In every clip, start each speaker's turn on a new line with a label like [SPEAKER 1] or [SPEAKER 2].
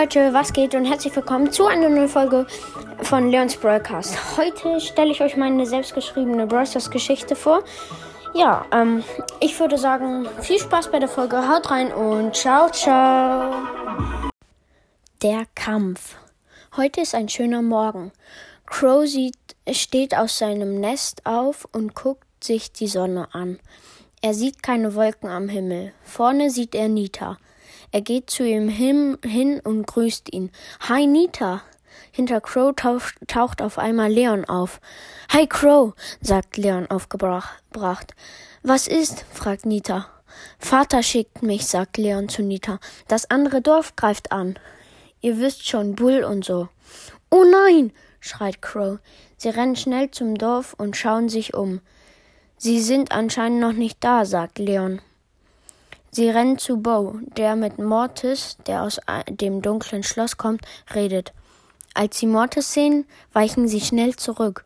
[SPEAKER 1] Leute, was geht und herzlich willkommen zu einer neuen Folge von Leons Broadcast. Heute stelle ich euch meine selbstgeschriebene Brawlstars Geschichte vor. Ja, ähm, ich würde sagen, viel Spaß bei der Folge, haut rein und ciao, ciao. Der Kampf. Heute ist ein schöner Morgen. Crow sieht, steht aus seinem Nest auf und guckt sich die Sonne an. Er sieht keine Wolken am Himmel. Vorne sieht er Nita. Er geht zu ihm hin, hin und grüßt ihn. Hi, Nita! Hinter Crow taucht, taucht auf einmal Leon auf. Hi, Crow! sagt Leon aufgebracht. Was ist? fragt Nita. Vater schickt mich, sagt Leon zu Nita. Das andere Dorf greift an. Ihr wisst schon, Bull und so. Oh nein! schreit Crow. Sie rennen schnell zum Dorf und schauen sich um. Sie sind anscheinend noch nicht da, sagt Leon. Sie rennen zu Bo, der mit Mortis, der aus dem dunklen Schloss kommt, redet. Als sie Mortis sehen, weichen sie schnell zurück.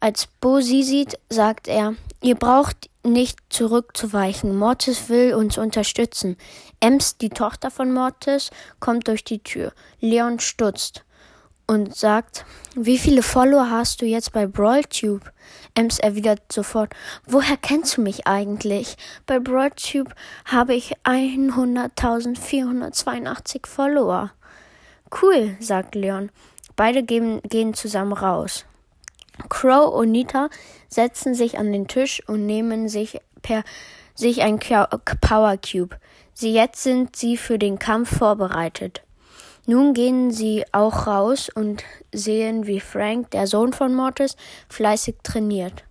[SPEAKER 1] Als Bo sie sieht, sagt er, ihr braucht nicht zurückzuweichen. Mortis will uns unterstützen. Ems, die Tochter von Mortis, kommt durch die Tür. Leon stutzt und sagt, wie viele Follower hast du jetzt bei BrawlTube? Ems erwidert sofort, woher kennst du mich eigentlich? Bei BrawlTube habe ich 100.482 Follower. Cool, sagt Leon. Beide gehen, gehen zusammen raus. Crow und Nita setzen sich an den Tisch und nehmen sich per sich ein Power Cube. Sie jetzt sind sie für den Kampf vorbereitet. Nun gehen sie auch raus und sehen, wie Frank, der Sohn von Mortis, fleißig trainiert.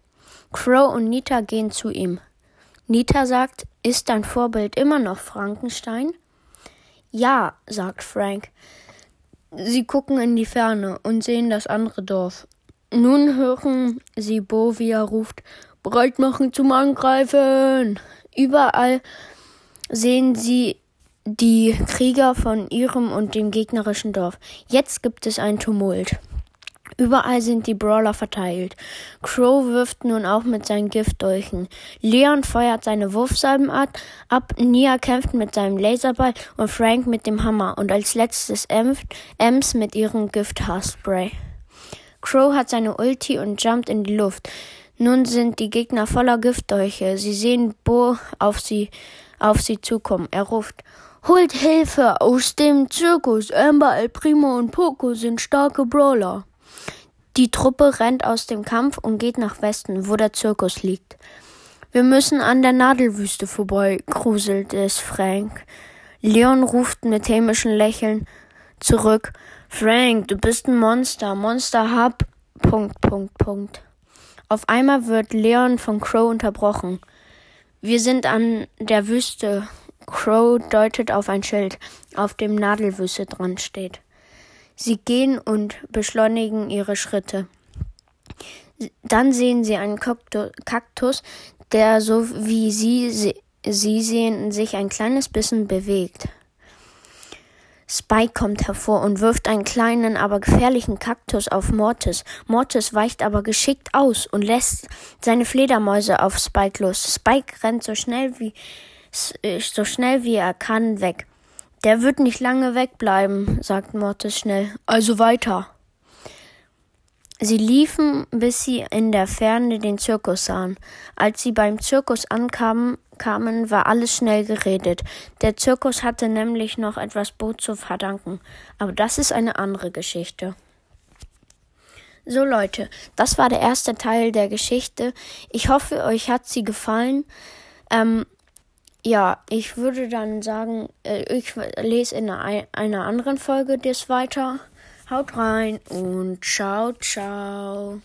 [SPEAKER 1] Crow und Nita gehen zu ihm. Nita sagt, ist dein Vorbild immer noch Frankenstein? Ja, sagt Frank. Sie gucken in die Ferne und sehen das andere Dorf. Nun hören sie Bo, wie er ruft, bereit machen zum Angreifen. Überall sehen sie die Krieger von ihrem und dem gegnerischen Dorf. Jetzt gibt es einen Tumult. Überall sind die Brawler verteilt. Crow wirft nun auch mit seinen Giftdolchen. Leon feuert seine Wurfsalben ab, Nia kämpft mit seinem Laserball und Frank mit dem Hammer und als letztes Ems mit ihrem Gift-Haarspray. Crow hat seine Ulti und jumpt in die Luft. Nun sind die Gegner voller Giftdolche. Sie sehen Bo auf sie, auf sie zukommen. Er ruft, Holt Hilfe aus dem Zirkus. Amber, El Primo und Poco sind starke Brawler. Die Truppe rennt aus dem Kampf und geht nach Westen, wo der Zirkus liegt. Wir müssen an der Nadelwüste vorbei, gruselt es Frank. Leon ruft mit hämischem Lächeln zurück. Frank, du bist ein Monster. Monster hab. Punkt, Punkt, Punkt. Auf einmal wird Leon von Crow unterbrochen. Wir sind an der Wüste, Crow deutet auf ein Schild, auf dem Nadelwüste dran steht. Sie gehen und beschleunigen ihre Schritte. Dann sehen sie einen Kaktus, der so wie sie, sie sehen, sich ein kleines bisschen bewegt. Spike kommt hervor und wirft einen kleinen, aber gefährlichen Kaktus auf Mortis. Mortis weicht aber geschickt aus und lässt seine Fledermäuse auf Spike los. Spike rennt so schnell wie so schnell wie er kann weg. Der wird nicht lange wegbleiben, sagt Mortis schnell. Also weiter. Sie liefen, bis sie in der Ferne den Zirkus sahen. Als sie beim Zirkus ankamen, kamen, war alles schnell geredet. Der Zirkus hatte nämlich noch etwas Boot zu verdanken. Aber das ist eine andere Geschichte. So Leute, das war der erste Teil der Geschichte. Ich hoffe, euch hat sie gefallen. Ähm, ja, ich würde dann sagen, äh, ich lese in einer, anderen Folge das weiter. Haut rein und ciao, ciao.